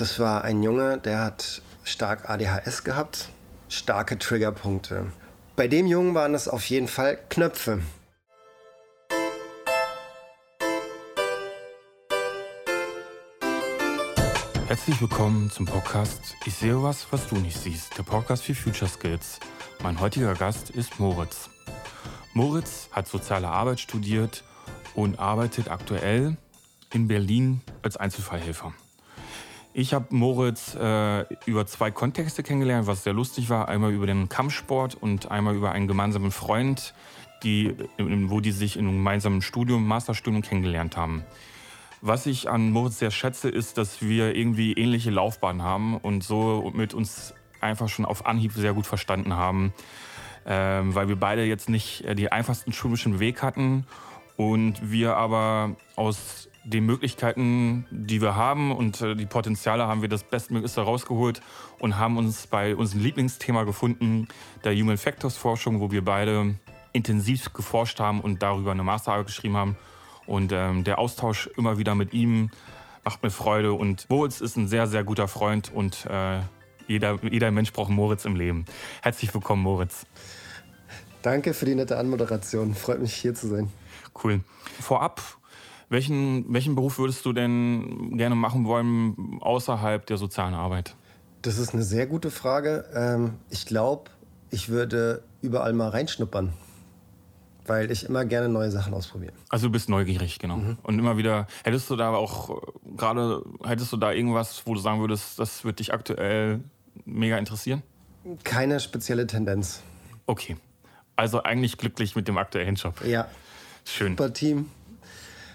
Das war ein Junge, der hat stark ADHS gehabt, starke Triggerpunkte. Bei dem Jungen waren es auf jeden Fall Knöpfe. Herzlich willkommen zum Podcast Ich sehe was, was du nicht siehst. Der Podcast für Future Skills. Mein heutiger Gast ist Moritz. Moritz hat soziale Arbeit studiert und arbeitet aktuell in Berlin als Einzelfallhelfer. Ich habe Moritz äh, über zwei Kontexte kennengelernt, was sehr lustig war. Einmal über den Kampfsport und einmal über einen gemeinsamen Freund, die, wo die sich in einem gemeinsamen Studium, Masterstudium kennengelernt haben. Was ich an Moritz sehr schätze, ist, dass wir irgendwie ähnliche Laufbahnen haben und so mit uns einfach schon auf Anhieb sehr gut verstanden haben, ähm, weil wir beide jetzt nicht äh, die einfachsten schulischen Weg hatten und wir aber aus den Möglichkeiten, die wir haben und äh, die Potenziale haben wir das Bestmöglichste rausgeholt und haben uns bei unserem Lieblingsthema gefunden, der Human Factors Forschung, wo wir beide intensiv geforscht haben und darüber eine Masterarbeit geschrieben haben. Und ähm, der Austausch immer wieder mit ihm macht mir Freude. Und Moritz ist ein sehr, sehr guter Freund und äh, jeder, jeder Mensch braucht Moritz im Leben. Herzlich willkommen, Moritz. Danke für die nette Anmoderation. Freut mich, hier zu sein. Cool. Vorab welchen, welchen Beruf würdest du denn gerne machen wollen außerhalb der sozialen Arbeit? Das ist eine sehr gute Frage. Ähm, ich glaube, ich würde überall mal reinschnuppern, weil ich immer gerne neue Sachen ausprobiere. Also du bist neugierig, genau. Mhm. Und immer wieder, hättest du da auch äh, gerade, hättest du da irgendwas, wo du sagen würdest, das würde dich aktuell mega interessieren? Keine spezielle Tendenz. Okay. Also eigentlich glücklich mit dem aktuellen Job. Ja. Schön. Super Team,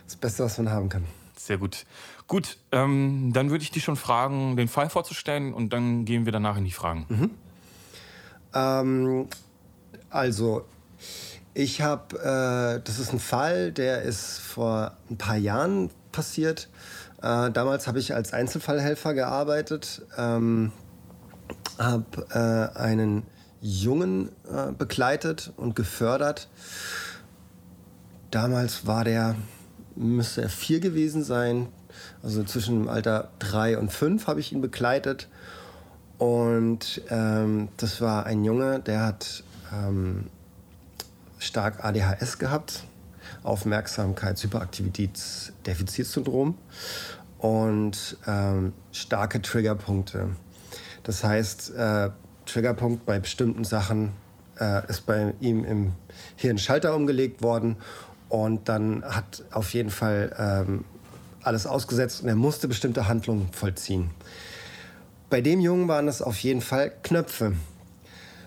das Beste, was man haben kann. Sehr gut. Gut, ähm, dann würde ich dich schon fragen, den Fall vorzustellen und dann gehen wir danach in die Fragen. Mhm. Ähm, also, ich habe, äh, das ist ein Fall, der ist vor ein paar Jahren passiert. Äh, damals habe ich als Einzelfallhelfer gearbeitet, ähm, habe äh, einen Jungen äh, begleitet und gefördert. Damals war der müsste er vier gewesen sein. Also zwischen dem Alter drei und fünf habe ich ihn begleitet. Und ähm, das war ein Junge, der hat ähm, stark ADHS gehabt, Aufmerksamkeits-, Hyperaktivitätsdefizitsyndrom und ähm, starke Triggerpunkte. Das heißt, äh, Triggerpunkt bei bestimmten Sachen äh, ist bei ihm im Hirn Schalter umgelegt worden und dann hat auf jeden Fall ähm, alles ausgesetzt und er musste bestimmte Handlungen vollziehen. Bei dem Jungen waren es auf jeden Fall Knöpfe.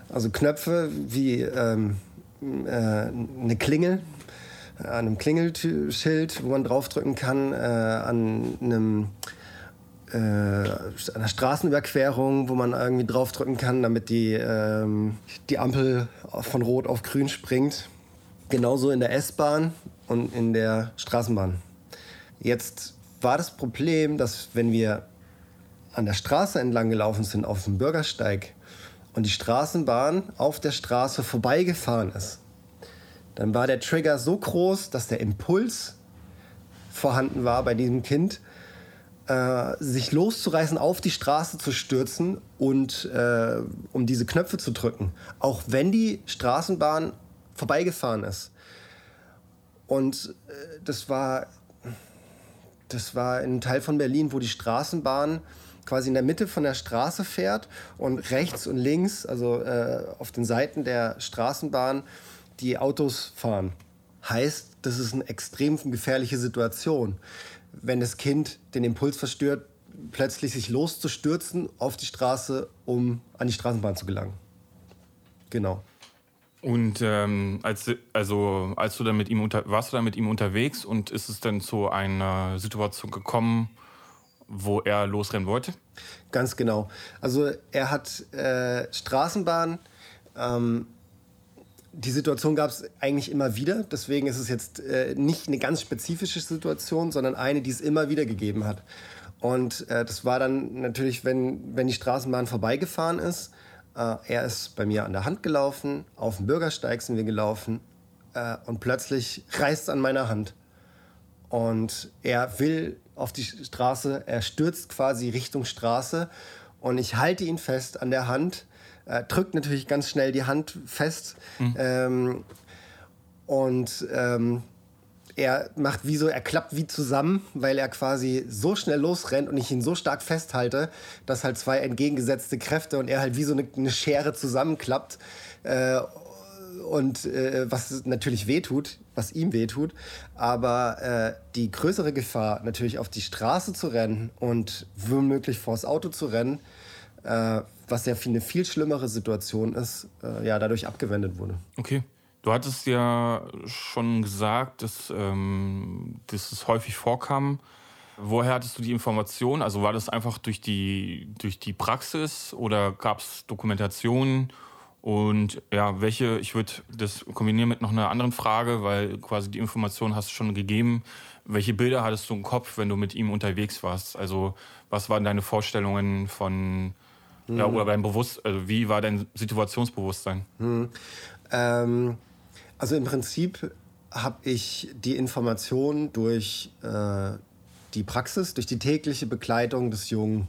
Also Knöpfe wie ähm, äh, eine Klingel, an einem Klingelschild, wo man draufdrücken kann, äh, an einem äh, einer Straßenüberquerung, wo man irgendwie draufdrücken kann, damit die, ähm, die Ampel von Rot auf Grün springt. Genauso in der S-Bahn und in der Straßenbahn. Jetzt war das Problem, dass wenn wir an der Straße entlang gelaufen sind auf dem Bürgersteig und die Straßenbahn auf der Straße vorbeigefahren ist, dann war der Trigger so groß, dass der Impuls vorhanden war bei diesem Kind, äh, sich loszureißen, auf die Straße zu stürzen und äh, um diese Knöpfe zu drücken. Auch wenn die Straßenbahn vorbeigefahren ist. Und äh, das war, das war ein Teil von Berlin, wo die Straßenbahn quasi in der Mitte von der Straße fährt und rechts und links, also äh, auf den Seiten der Straßenbahn, die Autos fahren. Heißt, das ist eine extrem gefährliche Situation, wenn das Kind den Impuls verstört, plötzlich sich loszustürzen auf die Straße, um an die Straßenbahn zu gelangen. Genau. Und ähm, als, also, als du dann mit ihm unter, warst du dann mit ihm unterwegs und ist es dann zu einer Situation gekommen, wo er losrennen wollte? Ganz genau. Also er hat äh, Straßenbahn. Ähm, die Situation gab es eigentlich immer wieder. Deswegen ist es jetzt äh, nicht eine ganz spezifische Situation, sondern eine, die es immer wieder gegeben hat. Und äh, das war dann natürlich, wenn, wenn die Straßenbahn vorbeigefahren ist er ist bei mir an der Hand gelaufen, auf dem Bürgersteig sind wir gelaufen äh, und plötzlich reißt es an meiner Hand. Und er will auf die Straße. Er stürzt quasi Richtung Straße und ich halte ihn fest an der Hand. Er drückt natürlich ganz schnell die Hand fest. Mhm. Ähm, und ähm, er macht wie so, er klappt wie zusammen, weil er quasi so schnell losrennt und ich ihn so stark festhalte, dass halt zwei entgegengesetzte Kräfte und er halt wie so eine, eine Schere zusammenklappt. Äh, und äh, was natürlich wehtut, was ihm wehtut. Aber äh, die größere Gefahr, natürlich auf die Straße zu rennen und womöglich vors Auto zu rennen, äh, was ja eine viel schlimmere Situation ist, äh, ja, dadurch abgewendet wurde. Okay. Du hattest ja schon gesagt, dass, ähm, dass es häufig vorkam. Woher hattest du die Information? Also war das einfach durch die, durch die Praxis oder gab es Dokumentationen? Und ja, welche, ich würde das kombinieren mit noch einer anderen Frage, weil quasi die Information hast du schon gegeben. Welche Bilder hattest du im Kopf, wenn du mit ihm unterwegs warst? Also, was waren deine Vorstellungen von, mhm. ja, oder dein Bewusst, also wie war dein Situationsbewusstsein? Mhm. Ähm, also im Prinzip habe ich die Information durch äh, die Praxis, durch die tägliche Begleitung des Jungen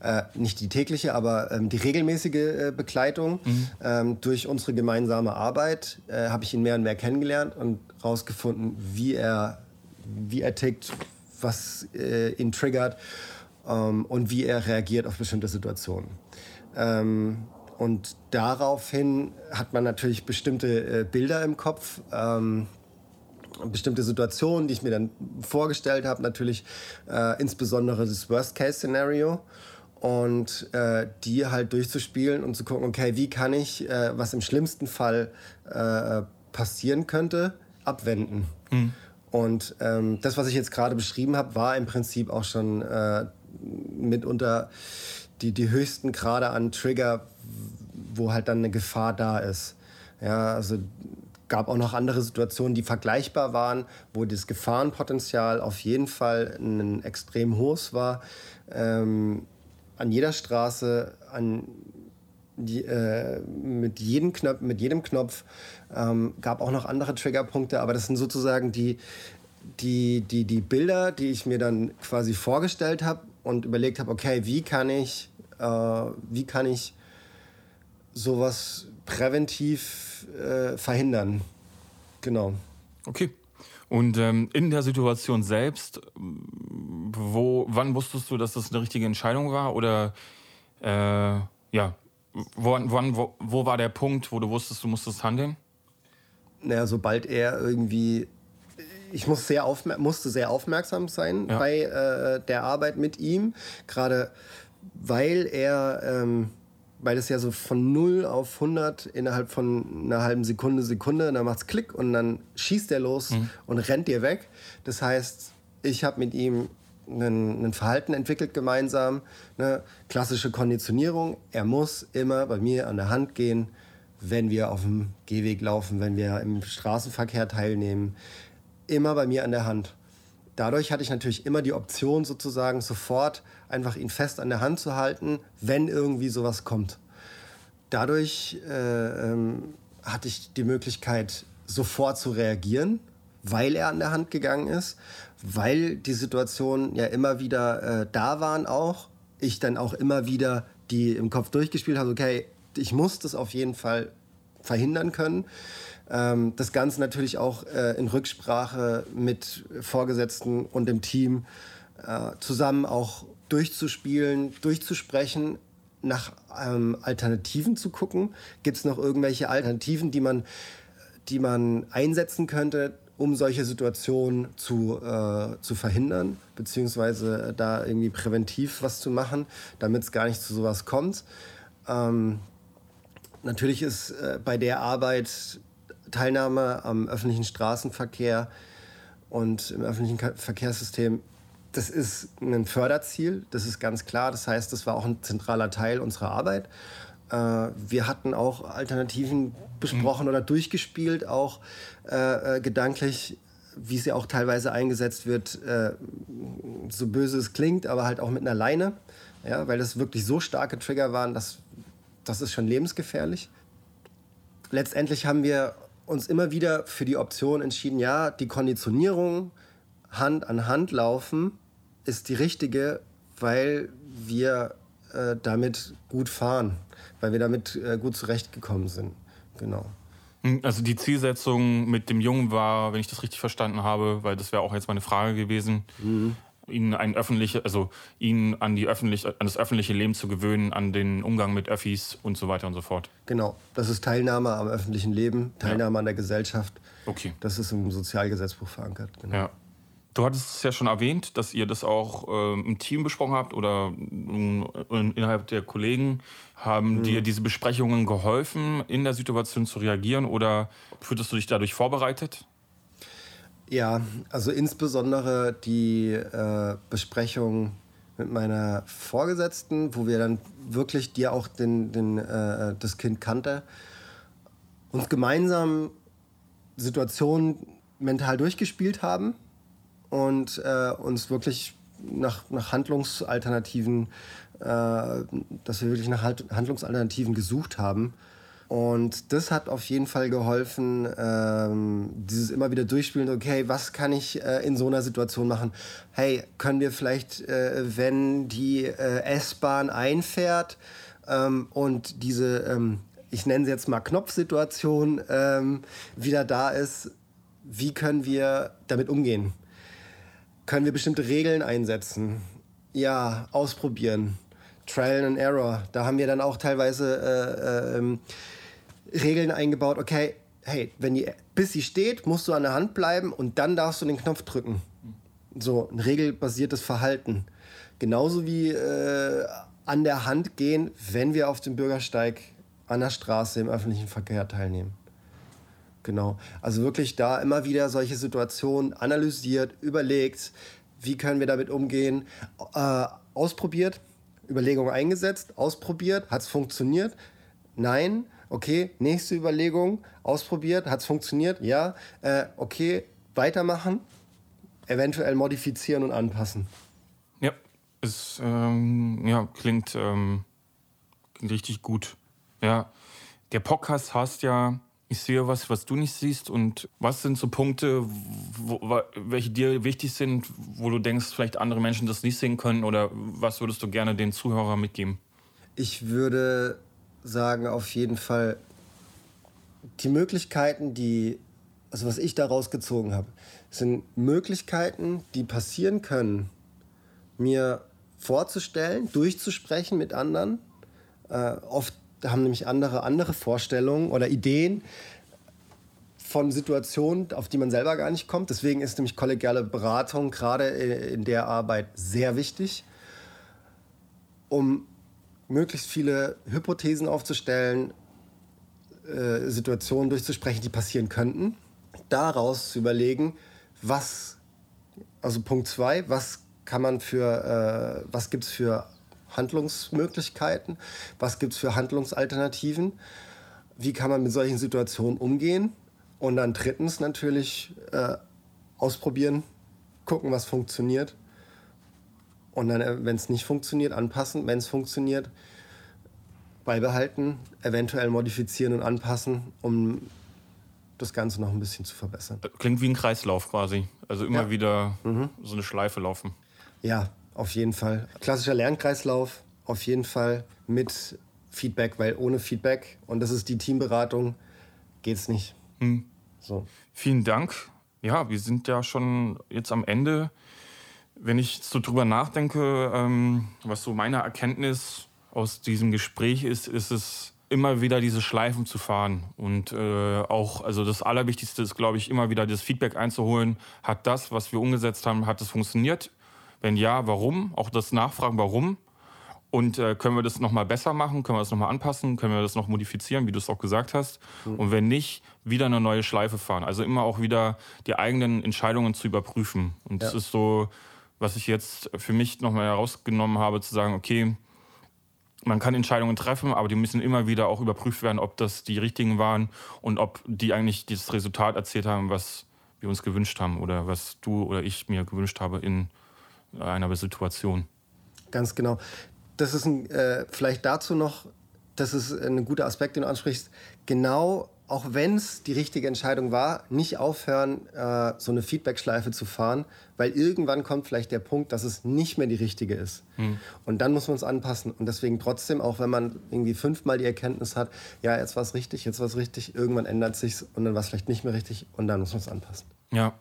äh, nicht die tägliche, aber ähm, die regelmäßige äh, Begleitung. Mhm. Ähm, durch unsere gemeinsame Arbeit äh, habe ich ihn mehr und mehr kennengelernt und herausgefunden, wie er, wie er tickt, was äh, ihn triggert ähm, und wie er reagiert auf bestimmte Situationen. Ähm, und daraufhin hat man natürlich bestimmte äh, Bilder im Kopf ähm, bestimmte Situationen, die ich mir dann vorgestellt habe, natürlich äh, insbesondere das Worst-Case-Szenario und äh, die halt durchzuspielen und zu gucken, okay, wie kann ich, äh, was im schlimmsten Fall äh, passieren könnte, abwenden. Mhm. Und ähm, das, was ich jetzt gerade beschrieben habe, war im Prinzip auch schon äh, mitunter die, die höchsten Grade an Trigger, wo halt dann eine Gefahr da ist. Ja, also gab auch noch andere Situationen, die vergleichbar waren, wo das Gefahrenpotenzial auf jeden Fall ein extrem hohes war. Ähm, an jeder Straße, an die, äh, mit, jedem Knopf, mit jedem Knopf. Ähm, gab auch noch andere Triggerpunkte, aber das sind sozusagen die, die, die, die Bilder, die ich mir dann quasi vorgestellt habe und überlegt habe, okay, wie kann ich, äh, wie kann ich sowas präventiv äh, verhindern? Genau. Okay. Und ähm, in der Situation selbst, wo, wann wusstest du, dass das eine richtige Entscheidung war? Oder äh, ja, wo, wann, wo, wo war der Punkt, wo du wusstest, du musstest handeln? Naja, sobald er irgendwie ich muss sehr musste sehr aufmerksam sein ja. bei äh, der Arbeit mit ihm, gerade weil er ähm, weil es ja so von 0 auf 100 innerhalb von einer halben Sekunde, Sekunde, dann macht's Klick und dann schießt er los mhm. und rennt dir weg. Das heißt, ich habe mit ihm ein, Verhalten entwickelt gemeinsam, eine klassische Konditionierung. Er muss immer bei mir an der Hand gehen, wenn wir auf dem Gehweg laufen, wenn wir im Straßenverkehr teilnehmen. Immer bei mir an der Hand. Dadurch hatte ich natürlich immer die Option, sozusagen sofort einfach ihn fest an der Hand zu halten, wenn irgendwie sowas kommt. Dadurch äh, ähm, hatte ich die Möglichkeit, sofort zu reagieren, weil er an der Hand gegangen ist, weil die Situationen ja immer wieder äh, da waren auch. Ich dann auch immer wieder die im Kopf durchgespielt habe, okay, ich muss das auf jeden Fall verhindern können. Ähm, das Ganze natürlich auch äh, in Rücksprache mit Vorgesetzten und dem Team äh, zusammen auch durchzuspielen, durchzusprechen, nach ähm, Alternativen zu gucken. Gibt es noch irgendwelche Alternativen, die man, die man einsetzen könnte, um solche Situationen zu, äh, zu verhindern, beziehungsweise da irgendwie präventiv was zu machen, damit es gar nicht zu sowas kommt. Ähm, natürlich ist äh, bei der Arbeit Teilnahme am öffentlichen Straßenverkehr und im öffentlichen Verkehrssystem, das ist ein Förderziel, das ist ganz klar. Das heißt, das war auch ein zentraler Teil unserer Arbeit. Äh, wir hatten auch Alternativen besprochen mhm. oder durchgespielt, auch äh, äh, gedanklich, wie sie auch teilweise eingesetzt wird, äh, so böse es klingt, aber halt auch mit einer Leine, ja, weil das wirklich so starke Trigger waren, dass das ist schon lebensgefährlich. Letztendlich haben wir uns immer wieder für die Option entschieden, ja, die Konditionierung Hand an Hand laufen ist die richtige, weil wir äh, damit gut fahren, weil wir damit äh, gut zurechtgekommen sind. Genau. Hm, also die Zielsetzung mit dem Jungen war, wenn ich das richtig verstanden habe, weil das wäre auch jetzt meine Frage gewesen, mhm. Ihn ein öffentliche, also ihn an die öffentliche, an das öffentliche Leben zu gewöhnen, an den Umgang mit Öffis und so weiter und so fort. Genau, das ist Teilnahme am öffentlichen Leben, Teilnahme ja. an der Gesellschaft. Okay. Das ist im Sozialgesetzbuch verankert. Genau. Ja. Du hattest es ja schon erwähnt, dass ihr das auch äh, im Team besprochen habt oder äh, innerhalb der Kollegen. Haben mhm. dir diese Besprechungen geholfen, in der Situation zu reagieren oder fühltest du dich dadurch vorbereitet? Ja, also insbesondere die äh, Besprechung mit meiner Vorgesetzten, wo wir dann wirklich dir auch den, den, äh, das Kind kannte, uns gemeinsam Situationen mental durchgespielt haben und äh, uns wirklich nach, nach Handlungsalternativen, äh, dass wir wirklich nach Handlungsalternativen gesucht haben. Und das hat auf jeden Fall geholfen, ähm, dieses immer wieder durchspielen, okay, was kann ich äh, in so einer Situation machen? Hey, können wir vielleicht, äh, wenn die äh, S-Bahn einfährt ähm, und diese, ähm, ich nenne sie jetzt mal Knopfsituation, ähm, wieder da ist, wie können wir damit umgehen? Können wir bestimmte Regeln einsetzen? Ja, ausprobieren. Trial and Error. Da haben wir dann auch teilweise äh, äh, Regeln eingebaut. Okay, hey, wenn die, bis sie steht, musst du an der Hand bleiben und dann darfst du den Knopf drücken. So, ein regelbasiertes Verhalten. Genauso wie äh, an der Hand gehen, wenn wir auf dem Bürgersteig an der Straße im öffentlichen Verkehr teilnehmen. Genau. Also wirklich da immer wieder solche Situationen analysiert, überlegt, wie können wir damit umgehen, äh, ausprobiert, Überlegungen eingesetzt, ausprobiert, hat es funktioniert? Nein. Okay, nächste Überlegung, ausprobiert, hat es funktioniert? Ja. Äh, okay, weitermachen, eventuell modifizieren und anpassen. Ja, es ähm, ja, klingt, ähm, klingt richtig gut. Ja, der Podcast heißt ja ich sehe was, was du nicht siehst. Und was sind so Punkte, wo, welche dir wichtig sind, wo du denkst, vielleicht andere Menschen das nicht sehen können? Oder was würdest du gerne den Zuhörern mitgeben? Ich würde sagen, auf jeden Fall die Möglichkeiten, die, also was ich daraus gezogen habe, sind Möglichkeiten, die passieren können, mir vorzustellen, durchzusprechen mit anderen. Äh, oft haben nämlich andere andere Vorstellungen oder Ideen von Situationen, auf die man selber gar nicht kommt. Deswegen ist nämlich kollegiale Beratung gerade in der Arbeit sehr wichtig, um möglichst viele Hypothesen aufzustellen, äh, Situationen durchzusprechen, die passieren könnten, daraus zu überlegen, was, also Punkt zwei, was kann man für, äh, was gibt es für Handlungsmöglichkeiten? Was gibt es für Handlungsalternativen? Wie kann man mit solchen Situationen umgehen? Und dann drittens natürlich äh, ausprobieren, gucken, was funktioniert. Und dann, äh, wenn es nicht funktioniert, anpassen. Wenn es funktioniert, beibehalten, eventuell modifizieren und anpassen, um das Ganze noch ein bisschen zu verbessern. Klingt wie ein Kreislauf quasi. Also immer ja. wieder mhm. so eine Schleife laufen. Ja, auf jeden Fall. Klassischer Lernkreislauf, auf jeden Fall mit Feedback, weil ohne Feedback, und das ist die Teamberatung, geht es nicht. Hm. So. Vielen Dank. Ja, wir sind ja schon jetzt am Ende. Wenn ich so drüber nachdenke, ähm, was so meine Erkenntnis aus diesem Gespräch ist, ist es immer wieder diese Schleifen zu fahren und äh, auch, also das Allerwichtigste ist, glaube ich, immer wieder das Feedback einzuholen. Hat das, was wir umgesetzt haben, hat es funktioniert? Wenn ja, warum? Auch das Nachfragen, warum? Und äh, können wir das nochmal besser machen? Können wir das nochmal anpassen? Können wir das noch modifizieren, wie du es auch gesagt hast? Mhm. Und wenn nicht, wieder eine neue Schleife fahren. Also immer auch wieder die eigenen Entscheidungen zu überprüfen. Und ja. das ist so, was ich jetzt für mich nochmal herausgenommen habe, zu sagen, okay, man kann Entscheidungen treffen, aber die müssen immer wieder auch überprüft werden, ob das die richtigen waren und ob die eigentlich dieses Resultat erzählt haben, was wir uns gewünscht haben oder was du oder ich mir gewünscht habe in einer Situation. Ganz genau. Das ist ein, äh, vielleicht dazu noch, das ist ein guter Aspekt, den du ansprichst. Genau auch wenn es die richtige Entscheidung war, nicht aufhören, äh, so eine Feedback-Schleife zu fahren, weil irgendwann kommt vielleicht der Punkt, dass es nicht mehr die richtige ist. Hm. Und dann muss man es anpassen. Und deswegen trotzdem, auch wenn man irgendwie fünfmal die Erkenntnis hat, ja, jetzt war es richtig, jetzt war es richtig, irgendwann ändert sich's und dann war es vielleicht nicht mehr richtig und dann muss man es anpassen. Ja,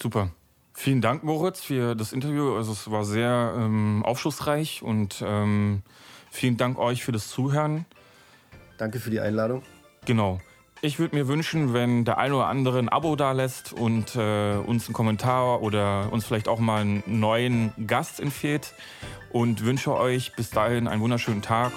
super. Vielen Dank, Moritz, für das Interview. Also es war sehr ähm, aufschlussreich und ähm, vielen Dank euch für das Zuhören. Danke für die Einladung. Genau. Ich würde mir wünschen, wenn der eine oder andere ein Abo da lässt und äh, uns einen Kommentar oder uns vielleicht auch mal einen neuen Gast empfiehlt. Und wünsche euch bis dahin einen wunderschönen Tag